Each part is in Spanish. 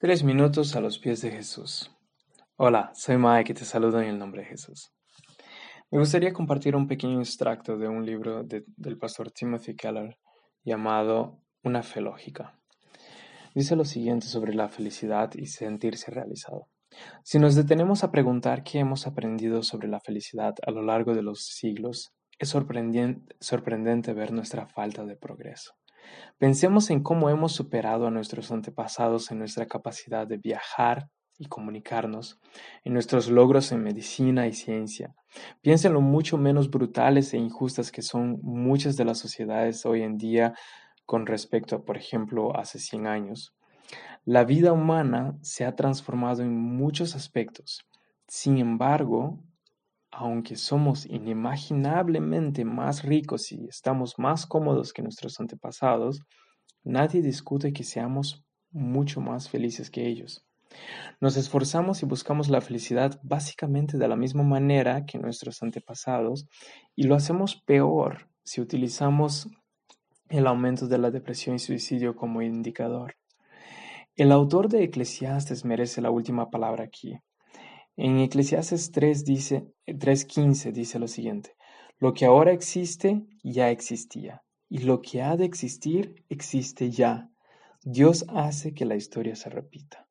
Tres minutos a los pies de Jesús. Hola, soy Mike y te saludo en el nombre de Jesús. Me gustaría compartir un pequeño extracto de un libro del pastor Timothy Keller llamado Una fe lógica. Dice lo siguiente sobre la felicidad y sentirse realizado. Si nos detenemos a preguntar qué hemos aprendido sobre la felicidad a lo largo de los siglos, es sorprendente ver nuestra falta de progreso. Pensemos en cómo hemos superado a nuestros antepasados en nuestra capacidad de viajar y comunicarnos, en nuestros logros en medicina y ciencia. Piensen lo mucho menos brutales e injustas que son muchas de las sociedades hoy en día con respecto a, por ejemplo, hace 100 años. La vida humana se ha transformado en muchos aspectos. Sin embargo, aunque somos inimaginablemente más ricos y estamos más cómodos que nuestros antepasados, nadie discute que seamos mucho más felices que ellos. Nos esforzamos y buscamos la felicidad básicamente de la misma manera que nuestros antepasados y lo hacemos peor si utilizamos el aumento de la depresión y suicidio como indicador. El autor de Eclesiastes merece la última palabra aquí. En Eclesiastes 3 dice, 3.15 dice lo siguiente, lo que ahora existe ya existía, y lo que ha de existir existe ya. Dios hace que la historia se repita.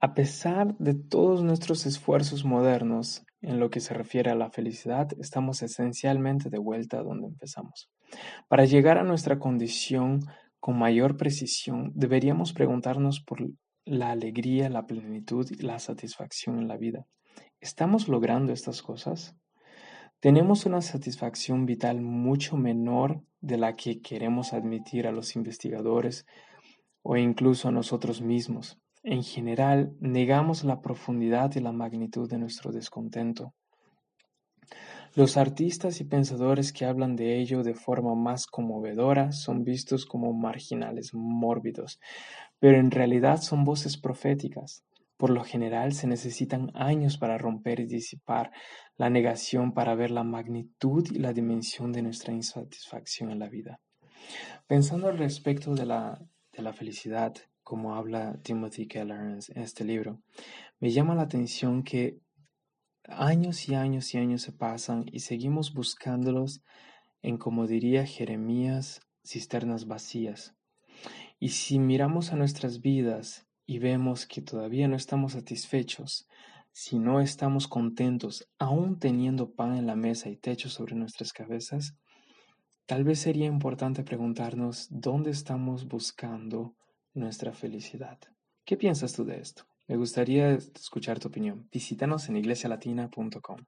A pesar de todos nuestros esfuerzos modernos en lo que se refiere a la felicidad, estamos esencialmente de vuelta a donde empezamos. Para llegar a nuestra condición con mayor precisión, deberíamos preguntarnos por la alegría, la plenitud y la satisfacción en la vida. ¿Estamos logrando estas cosas? Tenemos una satisfacción vital mucho menor de la que queremos admitir a los investigadores o incluso a nosotros mismos. En general, negamos la profundidad y la magnitud de nuestro descontento. Los artistas y pensadores que hablan de ello de forma más conmovedora son vistos como marginales, mórbidos, pero en realidad son voces proféticas. Por lo general se necesitan años para romper y disipar la negación para ver la magnitud y la dimensión de nuestra insatisfacción en la vida. Pensando al respecto de la, de la felicidad, como habla Timothy Keller en este libro, me llama la atención que años y años y años se pasan y seguimos buscándolos en, como diría Jeremías, cisternas vacías. Y si miramos a nuestras vidas y vemos que todavía no estamos satisfechos, si no estamos contentos, aún teniendo pan en la mesa y techo sobre nuestras cabezas, tal vez sería importante preguntarnos dónde estamos buscando nuestra felicidad. ¿Qué piensas tú de esto? Me gustaría escuchar tu opinión. Visítanos en iglesialatina.com.